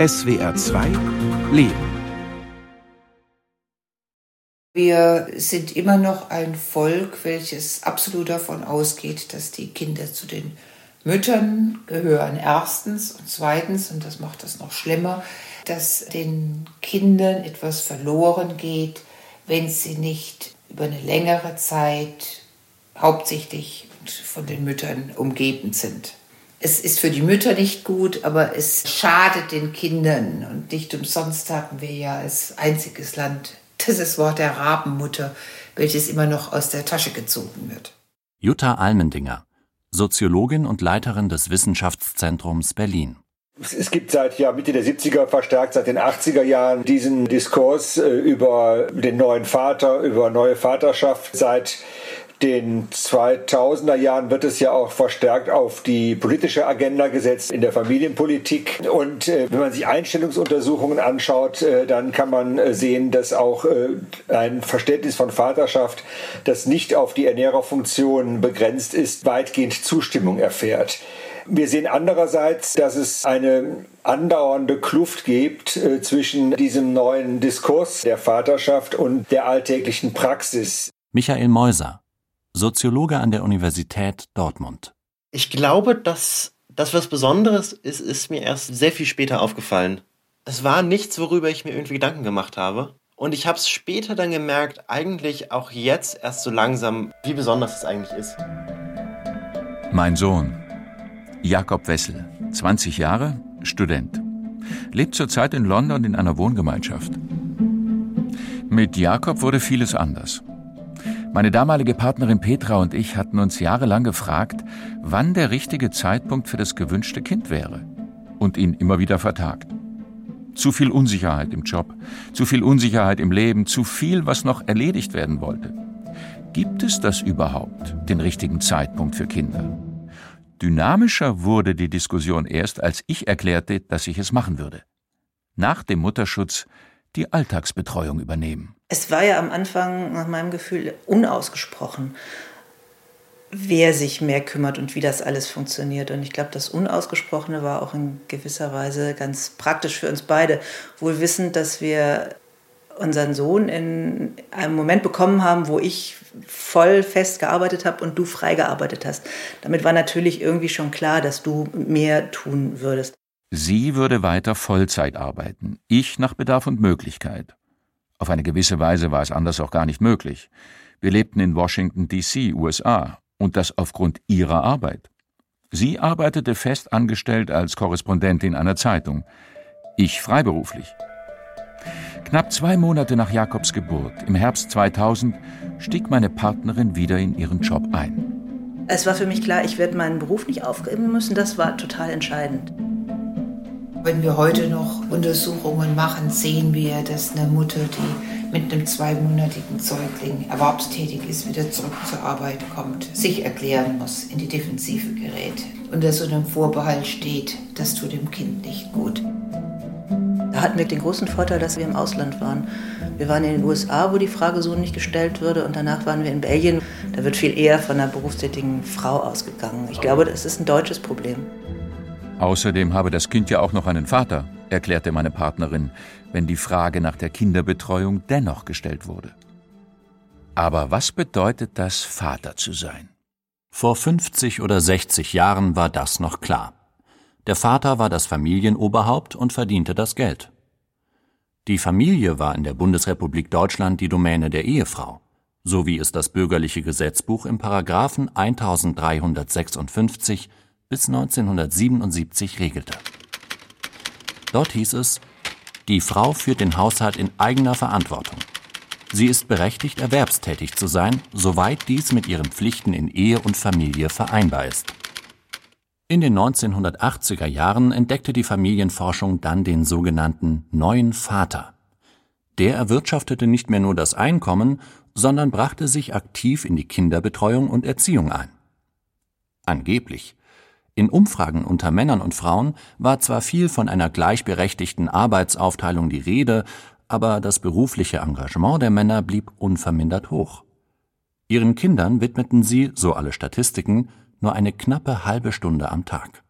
SWR 2 Leben wir sind immer noch ein Volk, welches absolut davon ausgeht, dass die Kinder zu den Müttern gehören. Erstens und zweitens, und das macht das noch schlimmer, dass den Kindern etwas verloren geht, wenn sie nicht über eine längere Zeit hauptsächlich von den Müttern umgeben sind. Es ist für die Mütter nicht gut, aber es schadet den Kindern. Und nicht umsonst haben wir ja als einziges Land dieses Wort der Rabenmutter, welches immer noch aus der Tasche gezogen wird. Jutta Almendinger, Soziologin und Leiterin des Wissenschaftszentrums Berlin. Es gibt seit ja, Mitte der 70er verstärkt, seit den 80er Jahren diesen Diskurs äh, über den neuen Vater, über neue Vaterschaft. Seit den 2000er Jahren wird es ja auch verstärkt auf die politische Agenda gesetzt in der Familienpolitik. Und äh, wenn man sich Einstellungsuntersuchungen anschaut, äh, dann kann man äh, sehen, dass auch äh, ein Verständnis von Vaterschaft, das nicht auf die Ernährerfunktion begrenzt ist, weitgehend Zustimmung erfährt. Wir sehen andererseits, dass es eine andauernde Kluft gibt äh, zwischen diesem neuen Diskurs der Vaterschaft und der alltäglichen Praxis. Michael Meuser, Soziologe an der Universität Dortmund. Ich glaube, dass das was Besonderes ist, ist mir erst sehr viel später aufgefallen. Es war nichts, worüber ich mir irgendwie Gedanken gemacht habe. Und ich habe es später dann gemerkt, eigentlich auch jetzt erst so langsam, wie besonders es eigentlich ist. Mein Sohn, Jakob Wessel, 20 Jahre, Student, lebt zurzeit in London in einer Wohngemeinschaft. Mit Jakob wurde vieles anders. Meine damalige Partnerin Petra und ich hatten uns jahrelang gefragt, wann der richtige Zeitpunkt für das gewünschte Kind wäre und ihn immer wieder vertagt. Zu viel Unsicherheit im Job, zu viel Unsicherheit im Leben, zu viel, was noch erledigt werden wollte. Gibt es das überhaupt, den richtigen Zeitpunkt für Kinder? Dynamischer wurde die Diskussion erst, als ich erklärte, dass ich es machen würde. Nach dem Mutterschutz die Alltagsbetreuung übernehmen. Es war ja am Anfang nach meinem Gefühl unausgesprochen, wer sich mehr kümmert und wie das alles funktioniert. Und ich glaube, das Unausgesprochene war auch in gewisser Weise ganz praktisch für uns beide, wohl wissend, dass wir unseren Sohn in einem Moment bekommen haben, wo ich voll fest gearbeitet habe und du frei gearbeitet hast. Damit war natürlich irgendwie schon klar, dass du mehr tun würdest. Sie würde weiter Vollzeit arbeiten, ich nach Bedarf und Möglichkeit. Auf eine gewisse Weise war es anders auch gar nicht möglich. Wir lebten in Washington, D.C., USA, und das aufgrund ihrer Arbeit. Sie arbeitete fest angestellt als Korrespondentin einer Zeitung, ich freiberuflich. Knapp zwei Monate nach Jakobs Geburt, im Herbst 2000, stieg meine Partnerin wieder in ihren Job ein. Es war für mich klar, ich werde meinen Beruf nicht aufgeben müssen. Das war total entscheidend. Wenn wir heute noch Untersuchungen machen, sehen wir, dass eine Mutter, die mit einem zweimonatigen Säugling erwerbstätig ist, wieder zurück zur Arbeit kommt, sich erklären muss, in die Defensive gerät, unter so einem Vorbehalt steht, das tut dem Kind nicht gut. Da hatten wir den großen Vorteil, dass wir im Ausland waren. Wir waren in den USA, wo die Frage so nicht gestellt würde, und danach waren wir in Belgien. Da wird viel eher von einer berufstätigen Frau ausgegangen. Ich glaube, das ist ein deutsches Problem. Außerdem habe das Kind ja auch noch einen Vater, erklärte meine Partnerin, wenn die Frage nach der Kinderbetreuung dennoch gestellt wurde. Aber was bedeutet das, Vater zu sein? Vor 50 oder 60 Jahren war das noch klar. Der Vater war das Familienoberhaupt und verdiente das Geld. Die Familie war in der Bundesrepublik Deutschland die Domäne der Ehefrau, so wie es das bürgerliche Gesetzbuch im Paragraphen 1356 bis 1977 regelte. Dort hieß es, die Frau führt den Haushalt in eigener Verantwortung. Sie ist berechtigt, erwerbstätig zu sein, soweit dies mit ihren Pflichten in Ehe und Familie vereinbar ist. In den 1980er Jahren entdeckte die Familienforschung dann den sogenannten neuen Vater. Der erwirtschaftete nicht mehr nur das Einkommen, sondern brachte sich aktiv in die Kinderbetreuung und Erziehung ein. Angeblich in Umfragen unter Männern und Frauen war zwar viel von einer gleichberechtigten Arbeitsaufteilung die Rede, aber das berufliche Engagement der Männer blieb unvermindert hoch. Ihren Kindern widmeten sie, so alle Statistiken, nur eine knappe halbe Stunde am Tag.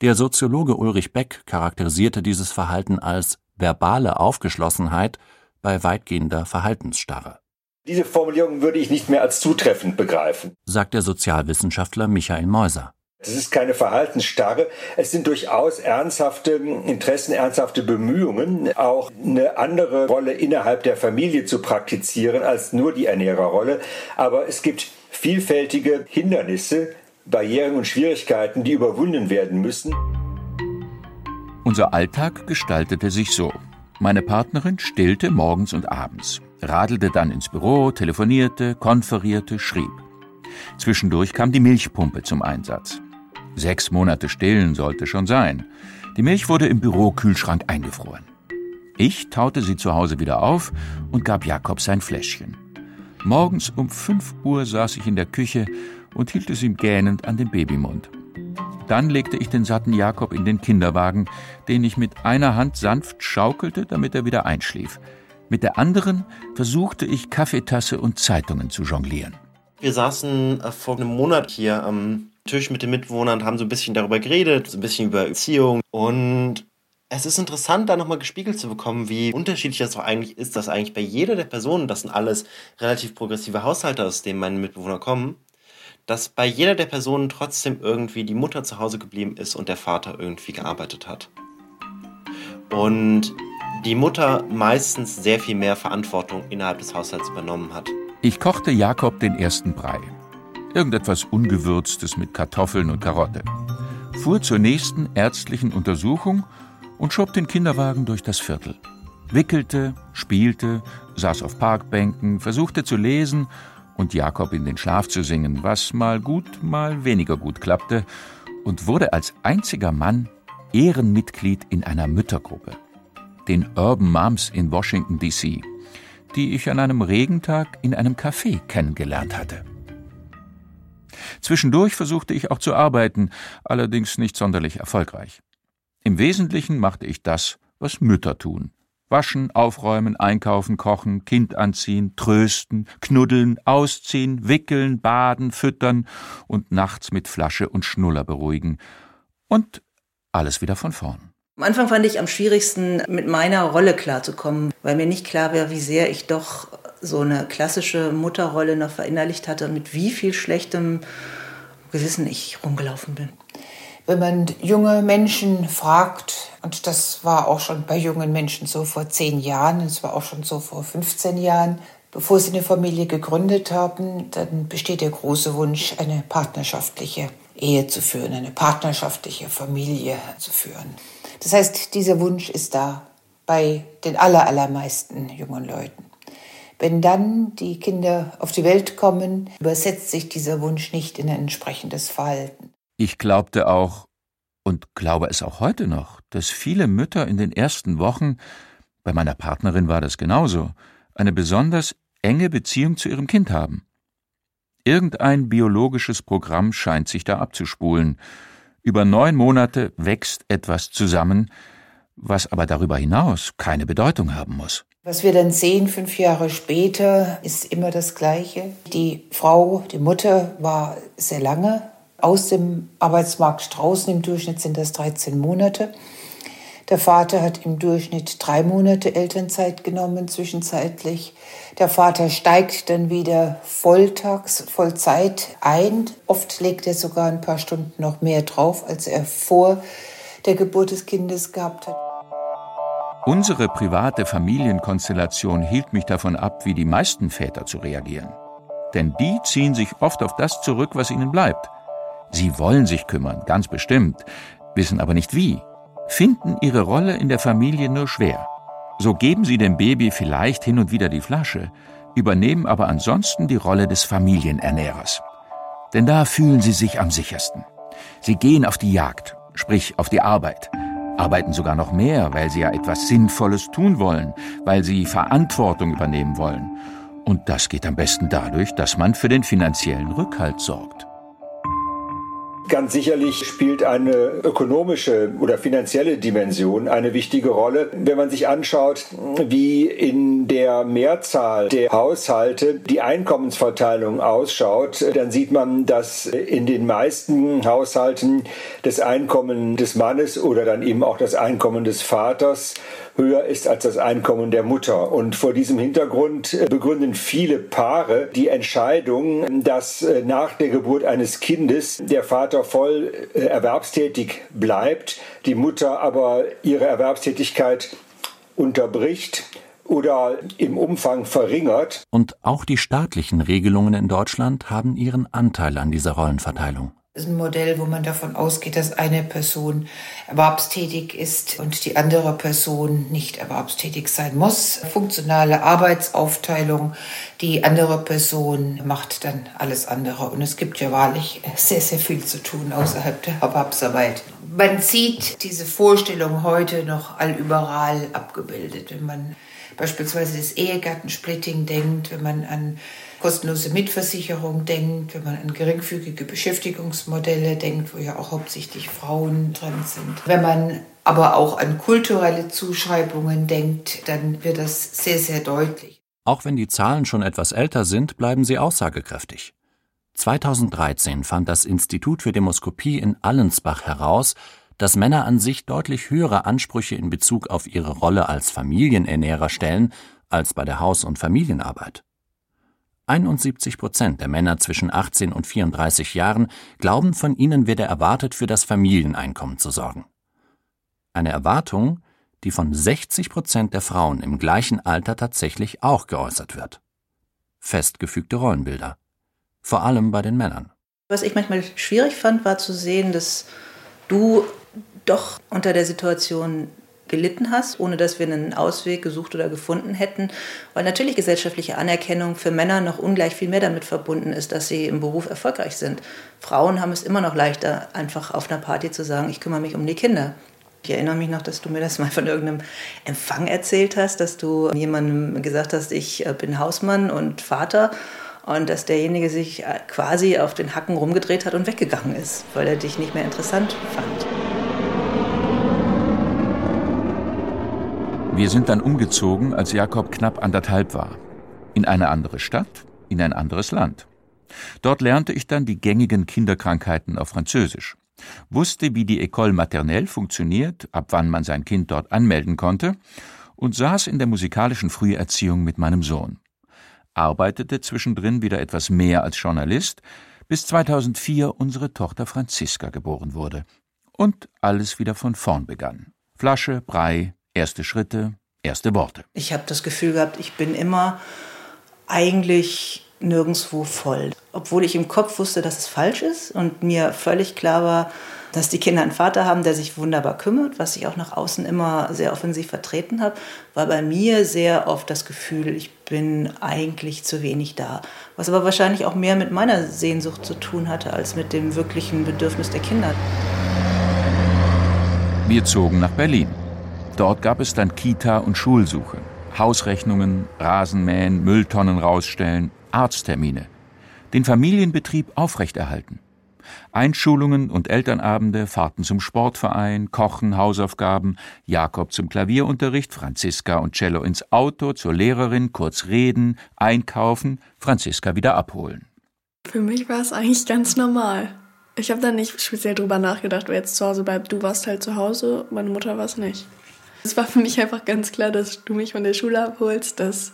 Der Soziologe Ulrich Beck charakterisierte dieses Verhalten als verbale Aufgeschlossenheit bei weitgehender Verhaltensstarre. Diese Formulierung würde ich nicht mehr als zutreffend begreifen, sagt der Sozialwissenschaftler Michael Meuser. Es ist keine Verhaltensstarre. Es sind durchaus ernsthafte Interessen, ernsthafte Bemühungen, auch eine andere Rolle innerhalb der Familie zu praktizieren als nur die Ernährerrolle. Aber es gibt vielfältige Hindernisse, Barrieren und Schwierigkeiten, die überwunden werden müssen. Unser Alltag gestaltete sich so. Meine Partnerin stillte morgens und abends, radelte dann ins Büro, telefonierte, konferierte, schrieb. Zwischendurch kam die Milchpumpe zum Einsatz. Sechs Monate stillen sollte schon sein. Die Milch wurde im Bürokühlschrank eingefroren. Ich taute sie zu Hause wieder auf und gab Jakob sein Fläschchen. Morgens um fünf Uhr saß ich in der Küche und hielt es ihm gähnend an den Babymund. Dann legte ich den satten Jakob in den Kinderwagen, den ich mit einer Hand sanft schaukelte, damit er wieder einschlief. Mit der anderen versuchte ich Kaffeetasse und Zeitungen zu jonglieren. Wir saßen äh, vor einem Monat hier am Tisch mit den Mitbewohnern und haben so ein bisschen darüber geredet, so ein bisschen über Erziehung. Und es ist interessant, da nochmal gespiegelt zu bekommen, wie unterschiedlich das doch eigentlich ist, dass eigentlich bei jeder der Personen, das sind alles relativ progressive Haushalte, aus denen meine Mitbewohner kommen, dass bei jeder der Personen trotzdem irgendwie die Mutter zu Hause geblieben ist und der Vater irgendwie gearbeitet hat. Und die Mutter meistens sehr viel mehr Verantwortung innerhalb des Haushalts übernommen hat. Ich kochte Jakob den ersten Brei. Irgendetwas Ungewürztes mit Kartoffeln und Karotte. Fuhr zur nächsten ärztlichen Untersuchung und schob den Kinderwagen durch das Viertel. Wickelte, spielte, saß auf Parkbänken, versuchte zu lesen und Jakob in den Schlaf zu singen, was mal gut, mal weniger gut klappte, und wurde als einziger Mann Ehrenmitglied in einer Müttergruppe, den Urban Moms in Washington, D.C., die ich an einem Regentag in einem Café kennengelernt hatte. Zwischendurch versuchte ich auch zu arbeiten, allerdings nicht sonderlich erfolgreich. Im Wesentlichen machte ich das, was Mütter tun, Waschen, aufräumen, einkaufen, kochen, Kind anziehen, trösten, knuddeln, ausziehen, wickeln, baden, füttern und nachts mit Flasche und Schnuller beruhigen. Und alles wieder von vorn. Am Anfang fand ich am schwierigsten, mit meiner Rolle klarzukommen, weil mir nicht klar wäre, wie sehr ich doch so eine klassische Mutterrolle noch verinnerlicht hatte, mit wie viel schlechtem Gewissen ich rumgelaufen bin wenn man junge Menschen fragt, und das war auch schon bei jungen Menschen so vor zehn Jahren, es war auch schon so vor 15 Jahren, bevor sie eine Familie gegründet haben, dann besteht der große Wunsch, eine partnerschaftliche Ehe zu führen, eine partnerschaftliche Familie zu führen. Das heißt, dieser Wunsch ist da bei den allermeisten jungen Leuten. Wenn dann die Kinder auf die Welt kommen, übersetzt sich dieser Wunsch nicht in ein entsprechendes Verhalten. Ich glaubte auch und glaube es auch heute noch, dass viele Mütter in den ersten Wochen, bei meiner Partnerin war das genauso, eine besonders enge Beziehung zu ihrem Kind haben. Irgendein biologisches Programm scheint sich da abzuspulen. Über neun Monate wächst etwas zusammen, was aber darüber hinaus keine Bedeutung haben muss. Was wir dann sehen, fünf Jahre später, ist immer das Gleiche. Die Frau, die Mutter war sehr lange aus dem Arbeitsmarkt draußen. Im Durchschnitt sind das 13 Monate. Der Vater hat im Durchschnitt drei Monate Elternzeit genommen, zwischenzeitlich. Der Vater steigt dann wieder volltags, Vollzeit ein. Oft legt er sogar ein paar Stunden noch mehr drauf, als er vor der Geburt des Kindes gehabt hat. Unsere private Familienkonstellation hielt mich davon ab, wie die meisten Väter zu reagieren. Denn die ziehen sich oft auf das zurück, was ihnen bleibt. Sie wollen sich kümmern, ganz bestimmt, wissen aber nicht wie, finden ihre Rolle in der Familie nur schwer. So geben sie dem Baby vielleicht hin und wieder die Flasche, übernehmen aber ansonsten die Rolle des Familienernährers. Denn da fühlen sie sich am sichersten. Sie gehen auf die Jagd, sprich auf die Arbeit, arbeiten sogar noch mehr, weil sie ja etwas Sinnvolles tun wollen, weil sie Verantwortung übernehmen wollen. Und das geht am besten dadurch, dass man für den finanziellen Rückhalt sorgt. Ganz sicherlich spielt eine ökonomische oder finanzielle Dimension eine wichtige Rolle. Wenn man sich anschaut, wie in der Mehrzahl der Haushalte die Einkommensverteilung ausschaut, dann sieht man, dass in den meisten Haushalten das Einkommen des Mannes oder dann eben auch das Einkommen des Vaters höher ist als das Einkommen der Mutter. Und vor diesem Hintergrund begründen viele Paare die Entscheidung, dass nach der Geburt eines Kindes der Vater voll äh, erwerbstätig bleibt, die Mutter aber ihre Erwerbstätigkeit unterbricht oder im Umfang verringert. Und auch die staatlichen Regelungen in Deutschland haben ihren Anteil an dieser Rollenverteilung ist ein Modell, wo man davon ausgeht, dass eine Person erwerbstätig ist und die andere Person nicht erwerbstätig sein muss. Funktionale Arbeitsaufteilung, die andere Person macht dann alles andere. Und es gibt ja wahrlich sehr, sehr viel zu tun außerhalb der Erwerbsarbeit. Man sieht diese Vorstellung heute noch allüberall abgebildet, wenn man beispielsweise das Ehegattensplitting denkt, wenn man an kostenlose Mitversicherung denkt, wenn man an geringfügige Beschäftigungsmodelle denkt, wo ja auch hauptsächlich Frauen drin sind. Wenn man aber auch an kulturelle Zuschreibungen denkt, dann wird das sehr, sehr deutlich. Auch wenn die Zahlen schon etwas älter sind, bleiben sie aussagekräftig. 2013 fand das Institut für Demoskopie in Allensbach heraus, dass Männer an sich deutlich höhere Ansprüche in Bezug auf ihre Rolle als Familienernährer stellen als bei der Haus- und Familienarbeit. 71 Prozent der Männer zwischen 18 und 34 Jahren glauben, von ihnen werde erwartet, für das Familieneinkommen zu sorgen. Eine Erwartung, die von 60 Prozent der Frauen im gleichen Alter tatsächlich auch geäußert wird. Festgefügte Rollenbilder. Vor allem bei den Männern. Was ich manchmal schwierig fand, war zu sehen, dass du doch unter der Situation gelitten hast, ohne dass wir einen Ausweg gesucht oder gefunden hätten. Weil natürlich gesellschaftliche Anerkennung für Männer noch ungleich viel mehr damit verbunden ist, dass sie im Beruf erfolgreich sind. Frauen haben es immer noch leichter, einfach auf einer Party zu sagen, ich kümmere mich um die Kinder. Ich erinnere mich noch, dass du mir das mal von irgendeinem Empfang erzählt hast, dass du jemandem gesagt hast, ich äh, bin Hausmann und Vater und dass derjenige sich äh, quasi auf den Hacken rumgedreht hat und weggegangen ist, weil er dich nicht mehr interessant fand. Wir sind dann umgezogen, als Jakob knapp anderthalb war. In eine andere Stadt, in ein anderes Land. Dort lernte ich dann die gängigen Kinderkrankheiten auf Französisch, wusste, wie die École maternelle funktioniert, ab wann man sein Kind dort anmelden konnte und saß in der musikalischen Früherziehung mit meinem Sohn. Arbeitete zwischendrin wieder etwas mehr als Journalist, bis 2004 unsere Tochter Franziska geboren wurde und alles wieder von vorn begann. Flasche, Brei, Erste Schritte, erste Worte. Ich habe das Gefühl gehabt, ich bin immer eigentlich nirgendwo voll. Obwohl ich im Kopf wusste, dass es falsch ist und mir völlig klar war, dass die Kinder einen Vater haben, der sich wunderbar kümmert, was ich auch nach außen immer sehr offensiv vertreten habe, war bei mir sehr oft das Gefühl, ich bin eigentlich zu wenig da. Was aber wahrscheinlich auch mehr mit meiner Sehnsucht zu tun hatte, als mit dem wirklichen Bedürfnis der Kinder. Wir zogen nach Berlin. Dort gab es dann Kita- und Schulsuche, Hausrechnungen, Rasenmähen, Mülltonnen rausstellen, Arzttermine, den Familienbetrieb aufrechterhalten. Einschulungen und Elternabende, Fahrten zum Sportverein, Kochen, Hausaufgaben, Jakob zum Klavierunterricht, Franziska und Cello ins Auto, zur Lehrerin, kurz reden, einkaufen, Franziska wieder abholen. Für mich war es eigentlich ganz normal. Ich habe da nicht speziell drüber nachgedacht, wer jetzt zu Hause bleibt. Du warst halt zu Hause, meine Mutter war es nicht. Es war für mich einfach ganz klar, dass du mich von der Schule abholst, dass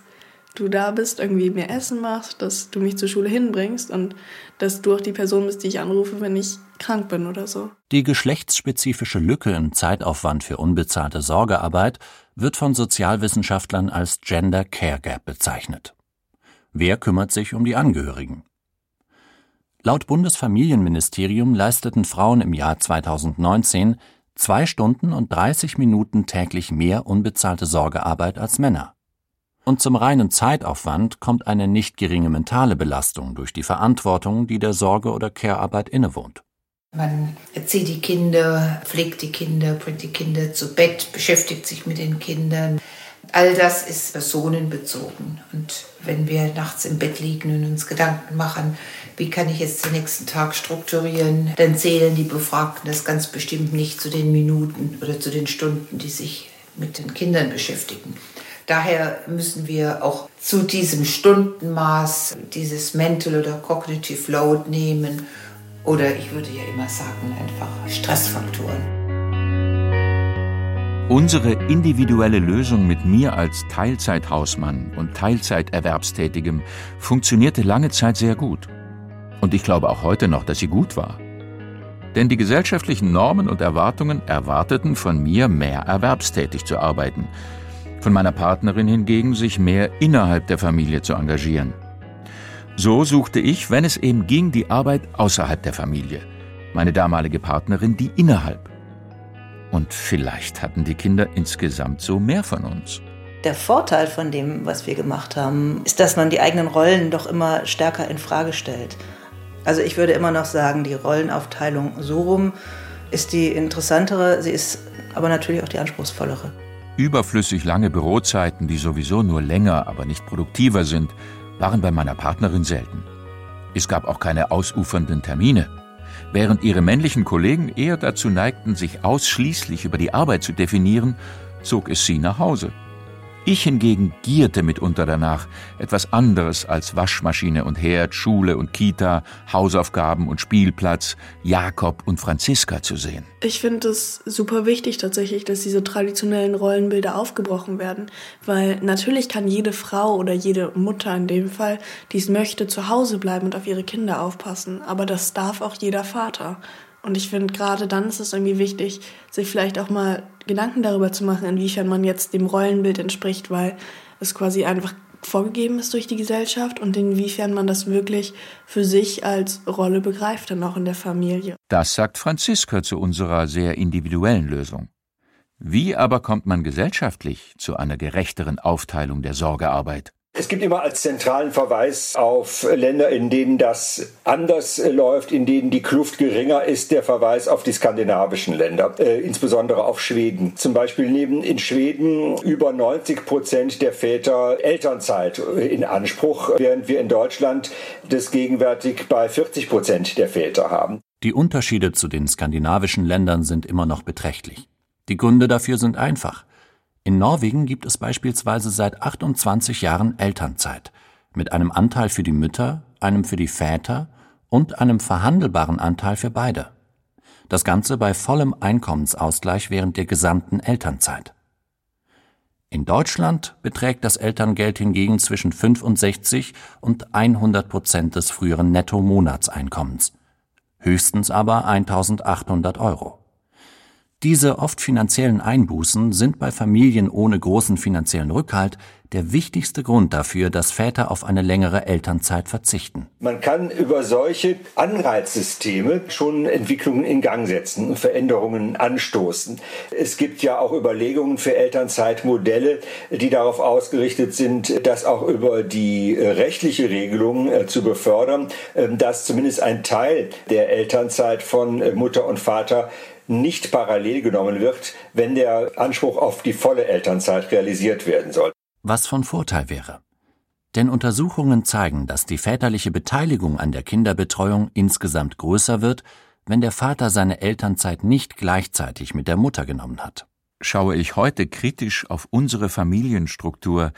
du da bist, irgendwie mir Essen machst, dass du mich zur Schule hinbringst und dass du auch die Person bist, die ich anrufe, wenn ich krank bin oder so. Die geschlechtsspezifische Lücke im Zeitaufwand für unbezahlte Sorgearbeit wird von Sozialwissenschaftlern als Gender Care Gap bezeichnet. Wer kümmert sich um die Angehörigen? Laut Bundesfamilienministerium leisteten Frauen im Jahr 2019 zwei Stunden und 30 Minuten täglich mehr unbezahlte Sorgearbeit als Männer. Und zum reinen Zeitaufwand kommt eine nicht geringe mentale Belastung durch die Verantwortung, die der Sorge- oder Care-Arbeit innewohnt. Man erzieht die Kinder, pflegt die Kinder, bringt die Kinder zu Bett, beschäftigt sich mit den Kindern. All das ist personenbezogen. Und wenn wir nachts im Bett liegen und uns Gedanken machen, wie kann ich jetzt den nächsten Tag strukturieren, dann zählen die Befragten das ganz bestimmt nicht zu den Minuten oder zu den Stunden, die sich mit den Kindern beschäftigen. Daher müssen wir auch zu diesem Stundenmaß dieses Mental oder Cognitive Load nehmen oder ich würde ja immer sagen, einfach Stressfaktoren. Unsere individuelle Lösung mit mir als Teilzeithausmann und Teilzeiterwerbstätigem funktionierte lange Zeit sehr gut. Und ich glaube auch heute noch, dass sie gut war. Denn die gesellschaftlichen Normen und Erwartungen erwarteten von mir, mehr erwerbstätig zu arbeiten, von meiner Partnerin hingegen, sich mehr innerhalb der Familie zu engagieren. So suchte ich, wenn es eben ging, die Arbeit außerhalb der Familie, meine damalige Partnerin die innerhalb. Und vielleicht hatten die Kinder insgesamt so mehr von uns. Der Vorteil von dem, was wir gemacht haben, ist, dass man die eigenen Rollen doch immer stärker in Frage stellt. Also ich würde immer noch sagen, die Rollenaufteilung so rum ist die interessantere, sie ist aber natürlich auch die anspruchsvollere. Überflüssig lange Bürozeiten, die sowieso nur länger, aber nicht produktiver sind, waren bei meiner Partnerin selten. Es gab auch keine ausufernden Termine. Während ihre männlichen Kollegen eher dazu neigten, sich ausschließlich über die Arbeit zu definieren, zog es sie nach Hause. Ich hingegen gierte mitunter danach, etwas anderes als Waschmaschine und Herd, Schule und Kita, Hausaufgaben und Spielplatz, Jakob und Franziska zu sehen. Ich finde es super wichtig tatsächlich, dass diese traditionellen Rollenbilder aufgebrochen werden, weil natürlich kann jede Frau oder jede Mutter in dem Fall, die es möchte, zu Hause bleiben und auf ihre Kinder aufpassen, aber das darf auch jeder Vater. Und ich finde, gerade dann ist es irgendwie wichtig, sich vielleicht auch mal Gedanken darüber zu machen, inwiefern man jetzt dem Rollenbild entspricht, weil es quasi einfach vorgegeben ist durch die Gesellschaft und inwiefern man das wirklich für sich als Rolle begreift, dann auch in der Familie. Das sagt Franziska zu unserer sehr individuellen Lösung. Wie aber kommt man gesellschaftlich zu einer gerechteren Aufteilung der Sorgearbeit? Es gibt immer als zentralen Verweis auf Länder, in denen das anders läuft, in denen die Kluft geringer ist, der Verweis auf die skandinavischen Länder, äh, insbesondere auf Schweden. Zum Beispiel nehmen in Schweden über 90 Prozent der Väter Elternzeit in Anspruch, während wir in Deutschland das gegenwärtig bei 40 Prozent der Väter haben. Die Unterschiede zu den skandinavischen Ländern sind immer noch beträchtlich. Die Gründe dafür sind einfach. In Norwegen gibt es beispielsweise seit 28 Jahren Elternzeit mit einem Anteil für die Mütter, einem für die Väter und einem verhandelbaren Anteil für beide. Das Ganze bei vollem Einkommensausgleich während der gesamten Elternzeit. In Deutschland beträgt das Elterngeld hingegen zwischen 65 und 100 Prozent des früheren Netto-Monatseinkommens, höchstens aber 1800 Euro. Diese oft finanziellen Einbußen sind bei Familien ohne großen finanziellen Rückhalt der wichtigste Grund dafür, dass Väter auf eine längere Elternzeit verzichten. Man kann über solche Anreizsysteme schon Entwicklungen in Gang setzen und Veränderungen anstoßen. Es gibt ja auch Überlegungen für Elternzeitmodelle, die darauf ausgerichtet sind, das auch über die rechtliche Regelung äh, zu befördern, äh, dass zumindest ein Teil der Elternzeit von äh, Mutter und Vater nicht parallel genommen wird, wenn der Anspruch auf die volle Elternzeit realisiert werden soll. Was von Vorteil wäre. Denn Untersuchungen zeigen, dass die väterliche Beteiligung an der Kinderbetreuung insgesamt größer wird, wenn der Vater seine Elternzeit nicht gleichzeitig mit der Mutter genommen hat. Schaue ich heute kritisch auf unsere Familienstruktur,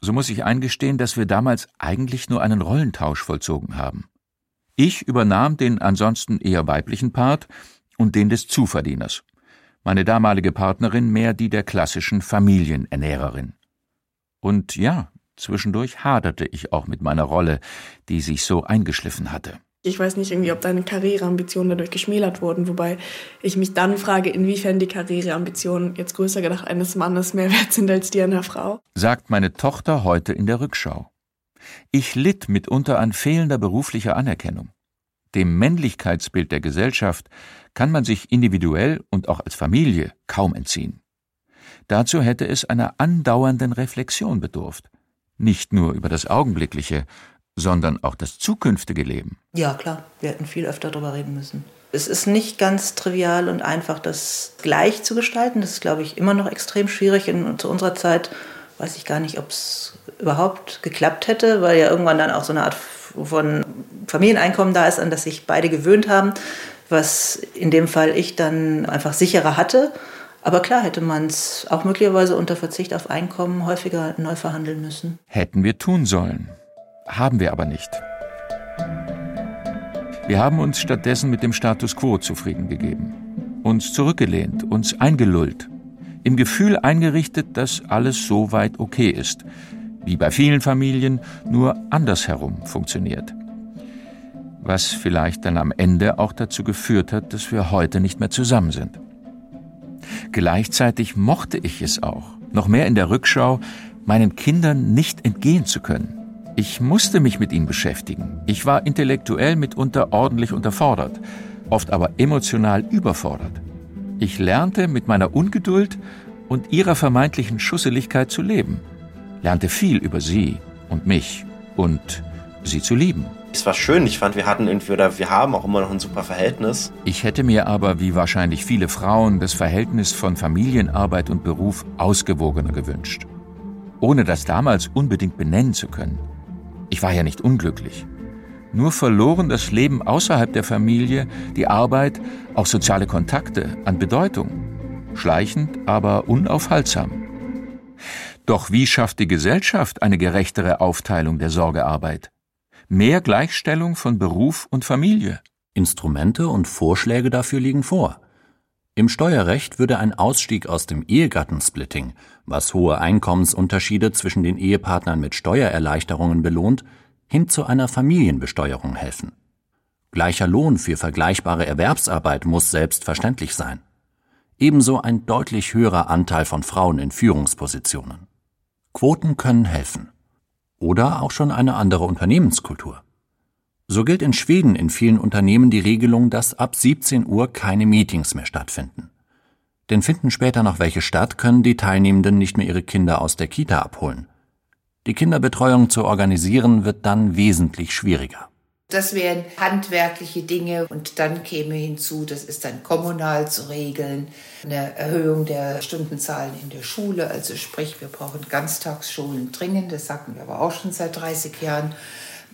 so muss ich eingestehen, dass wir damals eigentlich nur einen Rollentausch vollzogen haben. Ich übernahm den ansonsten eher weiblichen Part, und den des Zuverdieners. Meine damalige Partnerin mehr die der klassischen Familienernährerin. Und ja, zwischendurch haderte ich auch mit meiner Rolle, die sich so eingeschliffen hatte. Ich weiß nicht irgendwie, ob deine Karriereambitionen dadurch geschmälert wurden, wobei ich mich dann frage, inwiefern die Karriereambitionen jetzt größer gedacht eines Mannes mehr wert sind als die einer Frau. Sagt meine Tochter heute in der Rückschau. Ich litt mitunter an fehlender beruflicher Anerkennung. Dem Männlichkeitsbild der Gesellschaft kann man sich individuell und auch als Familie kaum entziehen. Dazu hätte es einer andauernden Reflexion bedurft, nicht nur über das Augenblickliche, sondern auch das zukünftige Leben. Ja, klar, wir hätten viel öfter darüber reden müssen. Es ist nicht ganz trivial und einfach, das gleich zu gestalten. Das ist, glaube ich, immer noch extrem schwierig. Und zu unserer Zeit weiß ich gar nicht, ob es überhaupt geklappt hätte, weil ja irgendwann dann auch so eine Art von Familieneinkommen da ist, an das sich beide gewöhnt haben, was in dem Fall ich dann einfach sicherer hatte. Aber klar hätte man es auch möglicherweise unter Verzicht auf Einkommen häufiger neu verhandeln müssen. Hätten wir tun sollen. Haben wir aber nicht. Wir haben uns stattdessen mit dem Status quo zufrieden gegeben, uns zurückgelehnt, uns eingelullt, im Gefühl eingerichtet, dass alles so weit okay ist, wie bei vielen Familien nur andersherum funktioniert. Was vielleicht dann am Ende auch dazu geführt hat, dass wir heute nicht mehr zusammen sind. Gleichzeitig mochte ich es auch, noch mehr in der Rückschau, meinen Kindern nicht entgehen zu können. Ich musste mich mit ihnen beschäftigen. Ich war intellektuell mitunter ordentlich unterfordert, oft aber emotional überfordert. Ich lernte mit meiner Ungeduld und ihrer vermeintlichen Schusseligkeit zu leben, lernte viel über sie und mich und sie zu lieben. Es war schön, ich fand, wir hatten irgendwie oder wir haben auch immer noch ein super Verhältnis. Ich hätte mir aber, wie wahrscheinlich viele Frauen, das Verhältnis von Familienarbeit und Beruf ausgewogener gewünscht. Ohne das damals unbedingt benennen zu können. Ich war ja nicht unglücklich. Nur verloren das Leben außerhalb der Familie, die Arbeit, auch soziale Kontakte an Bedeutung. Schleichend, aber unaufhaltsam. Doch wie schafft die Gesellschaft eine gerechtere Aufteilung der Sorgearbeit? Mehr Gleichstellung von Beruf und Familie? Instrumente und Vorschläge dafür liegen vor. Im Steuerrecht würde ein Ausstieg aus dem Ehegattensplitting, was hohe Einkommensunterschiede zwischen den Ehepartnern mit Steuererleichterungen belohnt, hin zu einer Familienbesteuerung helfen. Gleicher Lohn für vergleichbare Erwerbsarbeit muss selbstverständlich sein. Ebenso ein deutlich höherer Anteil von Frauen in Führungspositionen. Quoten können helfen. Oder auch schon eine andere Unternehmenskultur. So gilt in Schweden in vielen Unternehmen die Regelung, dass ab 17 Uhr keine Meetings mehr stattfinden. Denn finden später noch welche statt, können die Teilnehmenden nicht mehr ihre Kinder aus der Kita abholen. Die Kinderbetreuung zu organisieren wird dann wesentlich schwieriger. Das wären handwerkliche Dinge und dann käme hinzu, das ist dann kommunal zu regeln, eine Erhöhung der Stundenzahlen in der Schule. Also sprich, wir brauchen Ganztagsschulen dringend, das sagten wir aber auch schon seit 30 Jahren.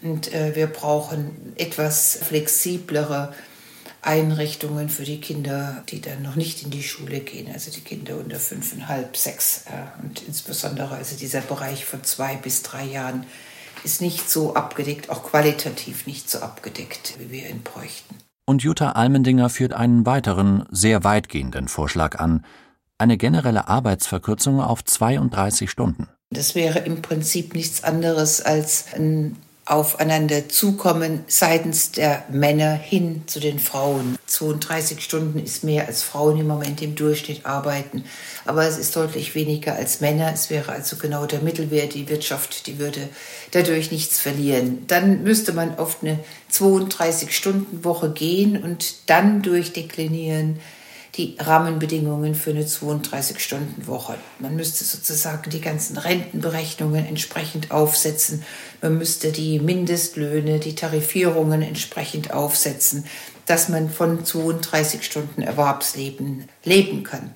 Und äh, wir brauchen etwas flexiblere Einrichtungen für die Kinder, die dann noch nicht in die Schule gehen, also die Kinder unter fünfeinhalb, sechs äh, und insbesondere also dieser Bereich von zwei bis drei Jahren ist nicht so abgedeckt, auch qualitativ nicht so abgedeckt, wie wir ihn bräuchten. Und Jutta Almendinger führt einen weiteren, sehr weitgehenden Vorschlag an, eine generelle Arbeitsverkürzung auf 32 Stunden. Das wäre im Prinzip nichts anderes als ein aufeinander zukommen seitens der Männer hin zu den Frauen. 32 Stunden ist mehr als Frauen im Moment im Durchschnitt arbeiten, aber es ist deutlich weniger als Männer. Es wäre also genau der Mittelwert. Die Wirtschaft, die würde dadurch nichts verlieren. Dann müsste man auf eine 32-Stunden-Woche gehen und dann durchdeklinieren, die Rahmenbedingungen für eine 32-Stunden-Woche. Man müsste sozusagen die ganzen Rentenberechnungen entsprechend aufsetzen. Man müsste die Mindestlöhne, die Tarifierungen entsprechend aufsetzen, dass man von 32 Stunden Erwerbsleben leben kann.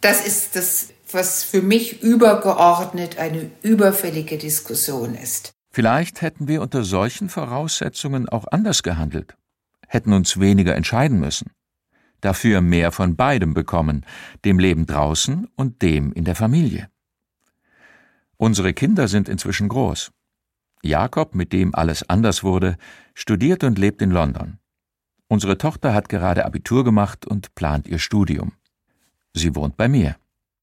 Das ist das, was für mich übergeordnet eine überfällige Diskussion ist. Vielleicht hätten wir unter solchen Voraussetzungen auch anders gehandelt, hätten uns weniger entscheiden müssen dafür mehr von beidem bekommen, dem Leben draußen und dem in der Familie. Unsere Kinder sind inzwischen groß. Jakob, mit dem alles anders wurde, studiert und lebt in London. Unsere Tochter hat gerade Abitur gemacht und plant ihr Studium. Sie wohnt bei mir.